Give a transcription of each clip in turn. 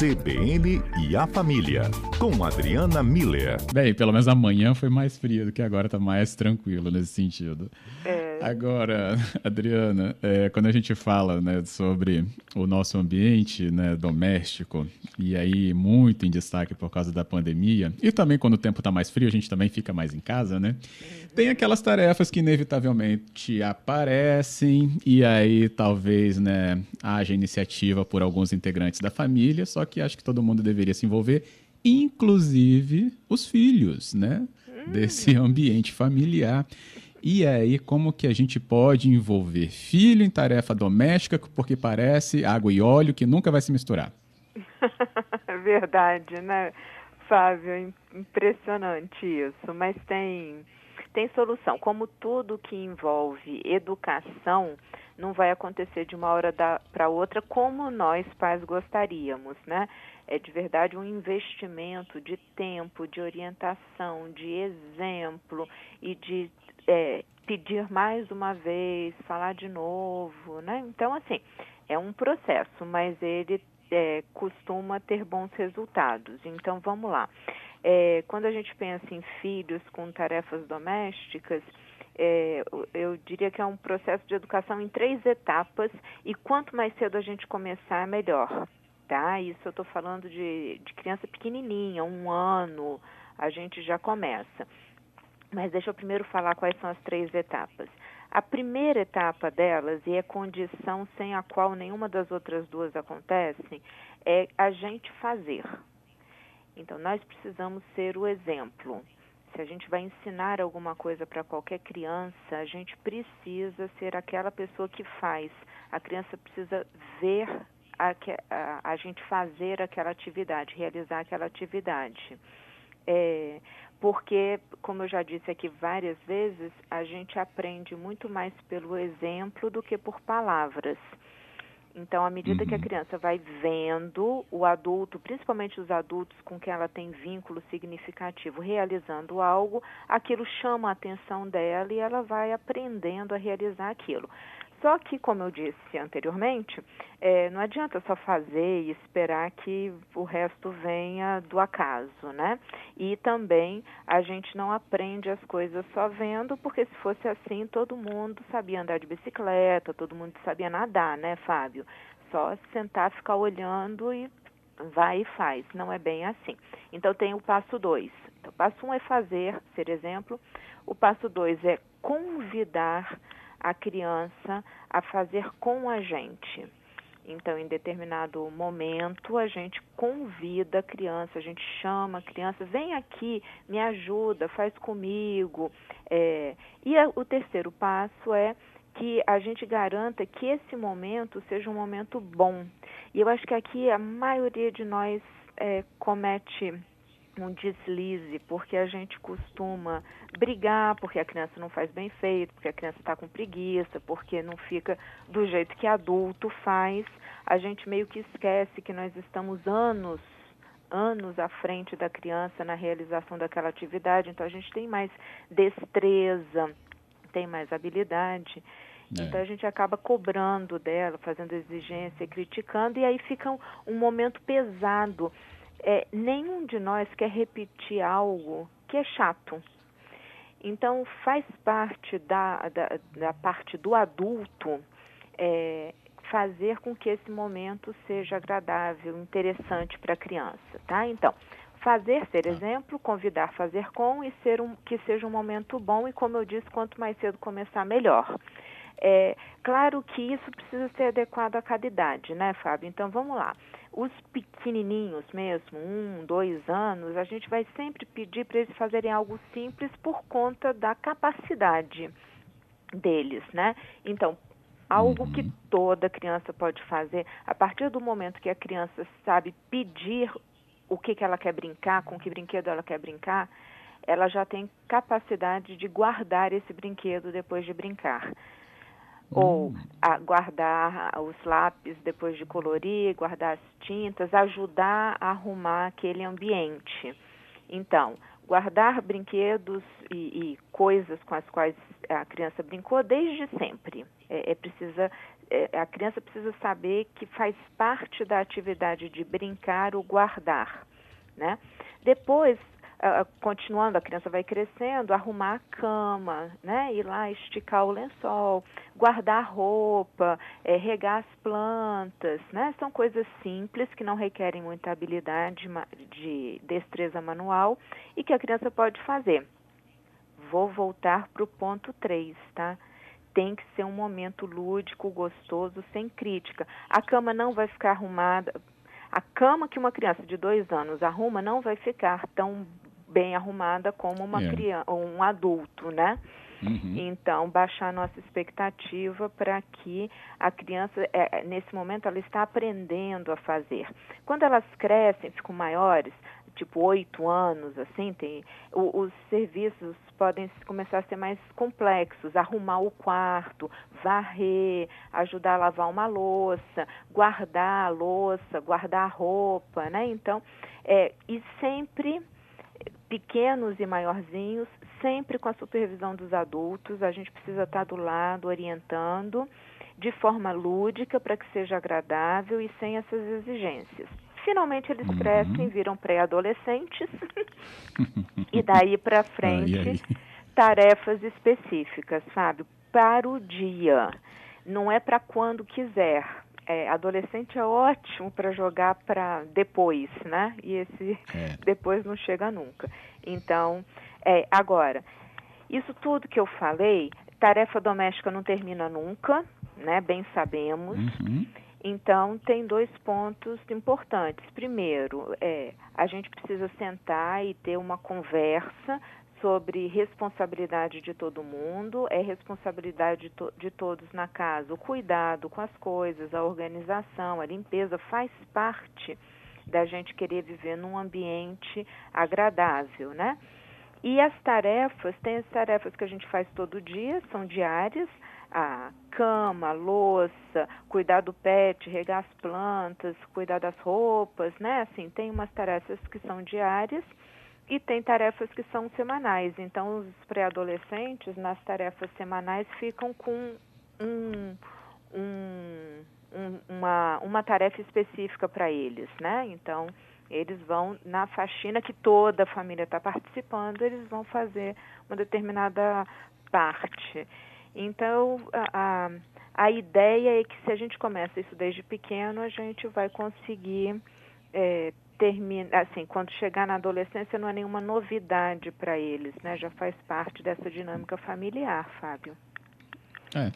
CBN e a Família, com Adriana Miller. Bem, pelo menos amanhã foi mais frio do que agora, tá mais tranquilo nesse sentido. É. Agora, Adriana, é, quando a gente fala né, sobre o nosso ambiente né, doméstico, e aí muito em destaque por causa da pandemia, e também quando o tempo está mais frio, a gente também fica mais em casa, né? Tem aquelas tarefas que inevitavelmente aparecem, e aí talvez né, haja iniciativa por alguns integrantes da família, só que acho que todo mundo deveria se envolver, inclusive os filhos, né? Desse hum. ambiente familiar. E aí, como que a gente pode envolver filho em tarefa doméstica, porque parece água e óleo que nunca vai se misturar? Verdade, né, Fábio? Impressionante isso, mas tem tem solução. Como tudo que envolve educação não vai acontecer de uma hora para outra como nós pais gostaríamos, né? É de verdade um investimento de tempo, de orientação, de exemplo e de é, pedir mais uma vez, falar de novo, né? Então, assim, é um processo, mas ele é, costuma ter bons resultados. Então, vamos lá. É, quando a gente pensa em filhos com tarefas domésticas, é, eu diria que é um processo de educação em três etapas e quanto mais cedo a gente começar, melhor. Tá? Isso eu estou falando de, de criança pequenininha, um ano, a gente já começa. Mas deixa eu primeiro falar quais são as três etapas. A primeira etapa delas, e é condição sem a qual nenhuma das outras duas acontecem, é a gente fazer. Então, nós precisamos ser o exemplo. Se a gente vai ensinar alguma coisa para qualquer criança, a gente precisa ser aquela pessoa que faz. A criança precisa ver a, a, a gente fazer aquela atividade, realizar aquela atividade. É, porque, como eu já disse aqui várias vezes, a gente aprende muito mais pelo exemplo do que por palavras. Então, à medida uhum. que a uhum. criança vai vendo o adulto, principalmente os adultos com quem ela tem vínculo significativo, realizando algo, aquilo chama a atenção dela e ela vai aprendendo a realizar aquilo. Só que, como eu disse anteriormente, é, não adianta só fazer e esperar que o resto venha do acaso, né? E também a gente não aprende as coisas só vendo, porque se fosse assim, todo mundo sabia andar de bicicleta, todo mundo sabia nadar, né, Fábio? Só sentar, ficar olhando e vai e faz. Não é bem assim. Então tem o passo dois. Então, o passo um é fazer, ser exemplo. O passo dois é convidar a criança a fazer com a gente. Então, em determinado momento, a gente convida a criança, a gente chama a criança, vem aqui, me ajuda, faz comigo. É, e a, o terceiro passo é que a gente garanta que esse momento seja um momento bom. E eu acho que aqui a maioria de nós é, comete um deslize, porque a gente costuma brigar porque a criança não faz bem feito, porque a criança está com preguiça, porque não fica do jeito que adulto faz. A gente meio que esquece que nós estamos anos anos à frente da criança na realização daquela atividade, então a gente tem mais destreza, tem mais habilidade. É. Então a gente acaba cobrando dela, fazendo exigência, criticando, e aí fica um, um momento pesado é, nenhum de nós quer repetir algo que é chato. Então, faz parte da, da, da parte do adulto é, fazer com que esse momento seja agradável, interessante para a criança, tá? Então, fazer ser tá. exemplo, convidar fazer com e ser um, que seja um momento bom e, como eu disse, quanto mais cedo começar, melhor. É, claro que isso precisa ser adequado a cada idade, né, Fábio? Então, vamos lá. Os pequenininhos mesmo, um, dois anos, a gente vai sempre pedir para eles fazerem algo simples por conta da capacidade deles, né? Então, algo que uhum. toda criança pode fazer, a partir do momento que a criança sabe pedir o que, que ela quer brincar, com que brinquedo ela quer brincar, ela já tem capacidade de guardar esse brinquedo depois de brincar ou hum. guardar os lápis depois de colorir, guardar as tintas, ajudar a arrumar aquele ambiente. Então, guardar brinquedos e, e coisas com as quais a criança brincou desde sempre. É, é precisa é, a criança precisa saber que faz parte da atividade de brincar o guardar, né? Depois Continuando, a criança vai crescendo, arrumar a cama, né? Ir lá esticar o lençol, guardar roupa, é, regar as plantas, né? São coisas simples que não requerem muita habilidade de destreza manual e que a criança pode fazer. Vou voltar para o ponto 3, tá? Tem que ser um momento lúdico, gostoso, sem crítica. A cama não vai ficar arrumada. A cama que uma criança de dois anos arruma não vai ficar tão bem arrumada como uma é. criança, um adulto, né? Uhum. Então, baixar a nossa expectativa para que a criança, é, é, nesse momento, ela está aprendendo a fazer. Quando elas crescem, ficam maiores, tipo oito anos, assim, tem, o, os serviços podem começar a ser mais complexos, arrumar o quarto, varrer, ajudar a lavar uma louça, guardar a louça, guardar a roupa, né? Então, é, e sempre pequenos e maiorzinhos, sempre com a supervisão dos adultos. A gente precisa estar do lado, orientando, de forma lúdica, para que seja agradável e sem essas exigências. Finalmente eles uhum. crescem, viram pré-adolescentes, e daí para frente, ai, ai. tarefas específicas, sabe? Para o dia. Não é para quando quiser é, adolescente é ótimo para jogar para depois, né? E esse é. depois não chega nunca. Então, é, agora, isso tudo que eu falei, tarefa doméstica não termina nunca, né? Bem sabemos. Uhum. Então, tem dois pontos importantes. Primeiro, é, a gente precisa sentar e ter uma conversa sobre responsabilidade de todo mundo, é responsabilidade de, to de, todos na casa. O cuidado com as coisas, a organização, a limpeza faz parte da gente querer viver num ambiente agradável, né? E as tarefas, tem as tarefas que a gente faz todo dia, são diárias, a cama, a louça, cuidar do pet, regar as plantas, cuidar das roupas, né? Assim, tem umas tarefas que são diárias e tem tarefas que são semanais. Então, os pré-adolescentes, nas tarefas semanais, ficam com um, um, um, uma, uma tarefa específica para eles, né? Então, eles vão, na faxina que toda a família está participando, eles vão fazer uma determinada parte. Então, a, a, a ideia é que se a gente começa isso desde pequeno, a gente vai conseguir é, termina, assim, quando chegar na adolescência não é nenhuma novidade para eles, né? Já faz parte dessa dinâmica familiar, Fábio. É.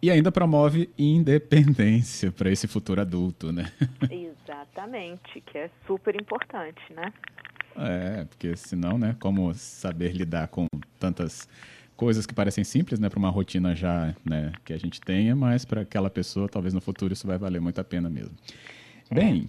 E ainda promove independência para esse futuro adulto, né? Exatamente, que é super importante, né? É, porque senão, né, como saber lidar com tantas coisas que parecem simples, né, para uma rotina já, né, que a gente tenha, mas para aquela pessoa, talvez no futuro isso vai valer muito a pena mesmo. É. Bem,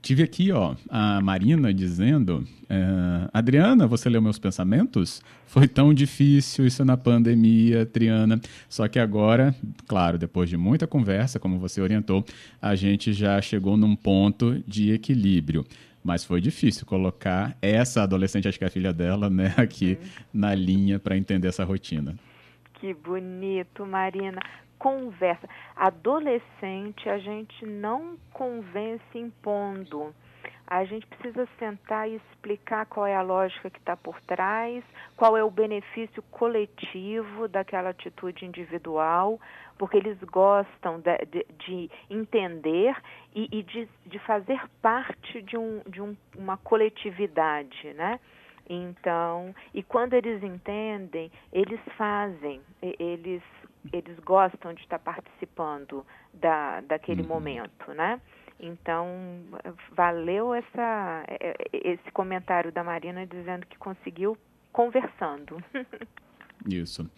Tive aqui, ó, a Marina dizendo: é, Adriana, você leu meus pensamentos? Foi tão difícil isso na pandemia, Triana. Só que agora, claro, depois de muita conversa, como você orientou, a gente já chegou num ponto de equilíbrio. Mas foi difícil colocar essa adolescente, acho que é a filha dela, né, aqui uhum. na linha para entender essa rotina. Que bonito, Marina conversa. Adolescente, a gente não convence impondo. A gente precisa sentar e explicar qual é a lógica que está por trás, qual é o benefício coletivo daquela atitude individual, porque eles gostam de, de, de entender e, e de, de, fazer parte de, um, de um, uma coletividade, né? Então, e quando eles entendem, eles fazem, eles eles gostam de estar participando da, daquele uhum. momento, né? Então, valeu essa, é, é, esse comentário da Marina dizendo que conseguiu conversando. Isso.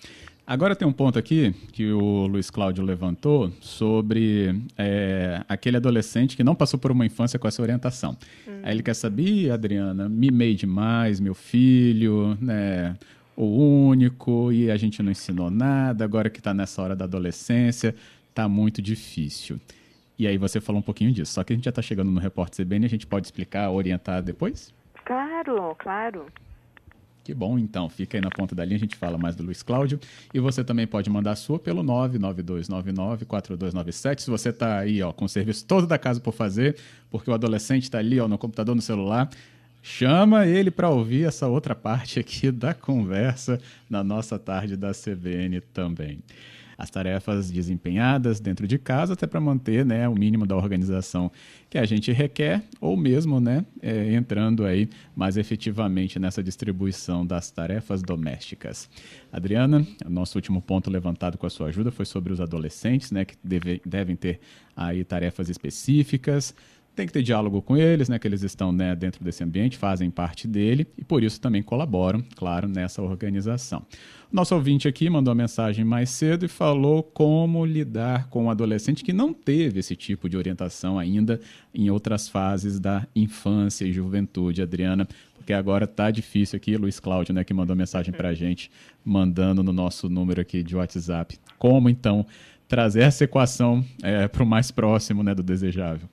Agora tem um ponto aqui que o Luiz Cláudio levantou sobre é, aquele adolescente que não passou por uma infância com essa orientação. Hum. Aí ele quer saber, Adriana, mimei demais meu filho, né? O único e a gente não ensinou nada, agora que está nessa hora da adolescência, está muito difícil. E aí você falou um pouquinho disso, só que a gente já está chegando no Repórter CBN, a gente pode explicar, orientar depois? Claro, claro. Que bom, então. Fica aí na ponta da linha, a gente fala mais do Luiz Cláudio. E você também pode mandar a sua pelo 99299-4297. Se você está aí ó, com o serviço todo da casa por fazer, porque o adolescente está ali ó, no computador, no celular, chama ele para ouvir essa outra parte aqui da conversa na nossa tarde da CBN também as tarefas desempenhadas dentro de casa, até para manter né, o mínimo da organização que a gente requer, ou mesmo né, é, entrando aí mais efetivamente nessa distribuição das tarefas domésticas. Adriana, nosso último ponto levantado com a sua ajuda foi sobre os adolescentes, né, que deve, devem ter aí tarefas específicas, tem que ter diálogo com eles, né, que eles estão né, dentro desse ambiente, fazem parte dele e por isso também colaboram, claro, nessa organização. Nosso ouvinte aqui mandou uma mensagem mais cedo e falou como lidar com um adolescente que não teve esse tipo de orientação ainda em outras fases da infância e juventude, Adriana, porque agora tá difícil aqui, Luiz Cláudio, né, que mandou mensagem para a gente, mandando no nosso número aqui de WhatsApp. Como então trazer essa equação é, para o mais próximo né, do desejável?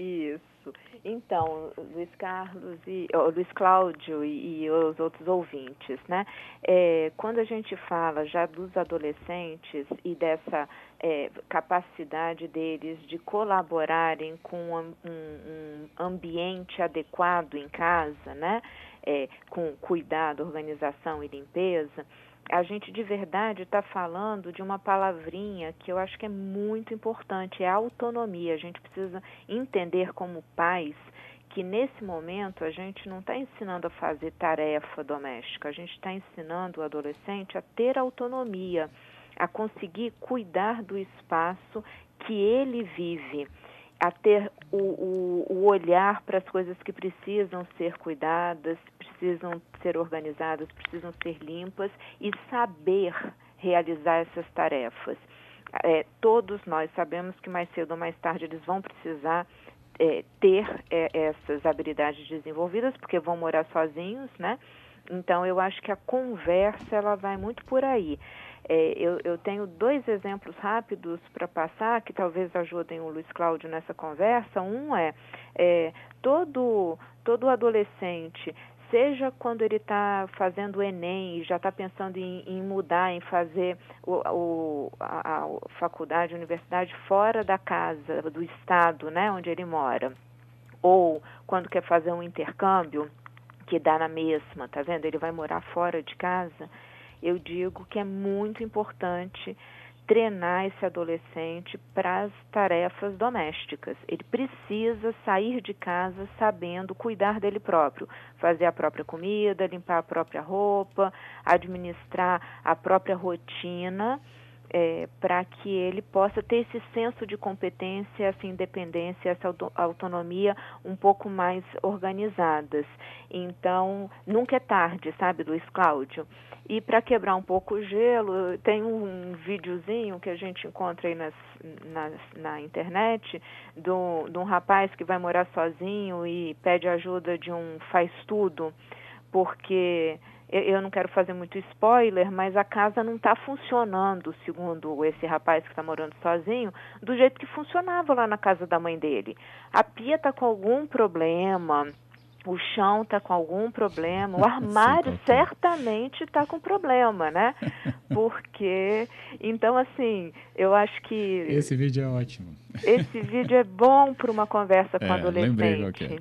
Isso. Então, Luiz Carlos e oh, Luiz Cláudio e, e, os outros ouvintes, né? É, quando a gente fala já dos adolescentes e dessa é, capacidade deles de colaborarem com um, um ambiente adequado em casa, né? É, com cuidado, organização e limpeza, a gente de verdade está falando de uma palavrinha que eu acho que é muito importante, é autonomia. A gente precisa entender como pais que nesse momento a gente não está ensinando a fazer tarefa doméstica, a gente está ensinando o adolescente a ter autonomia, a conseguir cuidar do espaço que ele vive a ter o, o, o olhar para as coisas que precisam ser cuidadas, precisam ser organizadas, precisam ser limpas e saber realizar essas tarefas. É, todos nós sabemos que mais cedo ou mais tarde eles vão precisar é, ter é, essas habilidades desenvolvidas, porque vão morar sozinhos, né? Então, eu acho que a conversa ela vai muito por aí. É, eu, eu, tenho dois exemplos rápidos para passar que talvez ajudem o Luiz Cláudio nessa conversa. Um é, é todo, todo adolescente seja quando ele está fazendo o Enem e já está pensando em, em, mudar, em fazer o, o, a, a, faculdade, a universidade fora da casa, do estado né, onde ele mora, ou quando quer fazer um intercâmbio, que dá na mesma, tá vendo? Ele vai morar fora de casa eu digo que é muito importante treinar esse adolescente para as tarefas domésticas. Ele precisa sair de casa sabendo cuidar dele próprio, fazer a própria comida, limpar a própria roupa, administrar a própria rotina. É, para que ele possa ter esse senso de competência, essa independência, essa autonomia um pouco mais organizadas. Então, nunca é tarde, sabe, Luiz Cláudio? E para quebrar um pouco o gelo, tem um videozinho que a gente encontra aí nas, nas, na internet de um rapaz que vai morar sozinho e pede ajuda de um faz-tudo, porque eu não quero fazer muito spoiler, mas a casa não está funcionando, segundo esse rapaz que está morando sozinho, do jeito que funcionava lá na casa da mãe dele. A pia está com algum problema, o chão está com algum problema, o armário Sim, certamente está com problema, né? Porque, então, assim, eu acho que. Esse vídeo é ótimo. Esse vídeo é bom para uma conversa com é, adolescente, é.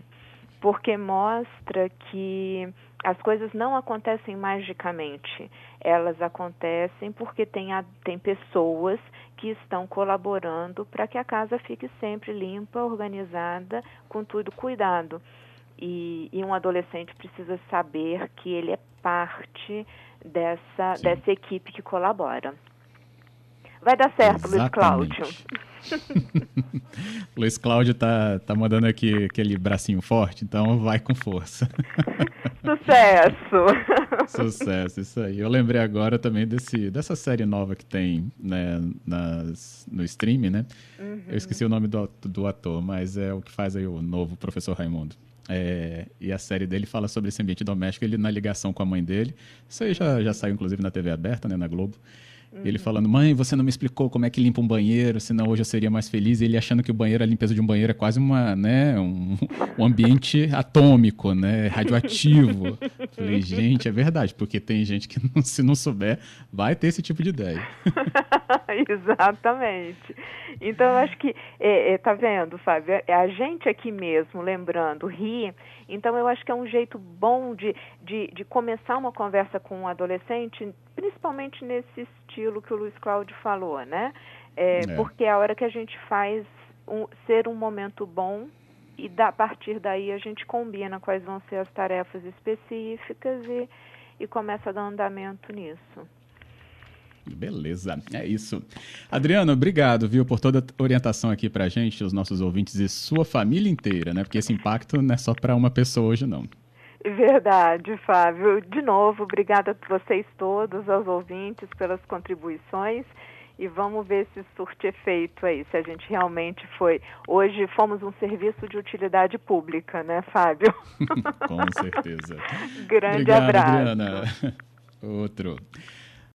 porque mostra que as coisas não acontecem magicamente, elas acontecem porque tem, a, tem pessoas que estão colaborando para que a casa fique sempre limpa, organizada, com tudo cuidado. E, e, um adolescente precisa saber que ele é parte dessa, dessa equipe que colabora. Vai dar certo, Exatamente. Luiz Cláudio. Luiz Cláudio tá, tá mandando aqui aquele bracinho forte, então vai com força. Sucesso! Sucesso, isso aí. Eu lembrei agora também desse, dessa série nova que tem né, nas, no stream, né? Uhum. Eu esqueci o nome do, do ator, mas é o que faz aí o novo professor Raimundo. É, e a série dele fala sobre esse ambiente doméstico, ele na ligação com a mãe dele. Isso aí já, já saiu, inclusive, na TV aberta, né, na Globo. Ele falando, mãe, você não me explicou como é que limpa um banheiro, senão hoje eu seria mais feliz. E ele achando que o banheiro, a limpeza de um banheiro é quase uma, né, um, um ambiente atômico, né, radioativo. Falei, gente, é verdade, porque tem gente que não, se não souber, vai ter esse tipo de ideia. Exatamente. Então, eu acho que, é, é, tá vendo, Fábio, é a gente aqui mesmo, lembrando, ri. Então, eu acho que é um jeito bom de, de, de começar uma conversa com um adolescente, principalmente nesse estilo que o Luiz Cláudio falou, né? É, é. Porque é a hora que a gente faz um, ser um momento bom e da, a partir daí a gente combina quais vão ser as tarefas específicas e, e começa a dar andamento nisso. Beleza, é isso. Adriana, obrigado, viu, por toda a orientação aqui pra gente, os nossos ouvintes e sua família inteira, né? Porque esse impacto não é só para uma pessoa hoje, não. Verdade, Fábio. De novo, obrigada a vocês todos, aos ouvintes, pelas contribuições e vamos ver se surte efeito aí, se a gente realmente foi. Hoje fomos um serviço de utilidade pública, né, Fábio? Com certeza. Grande Obrigado, abraço. Adriana. Outro.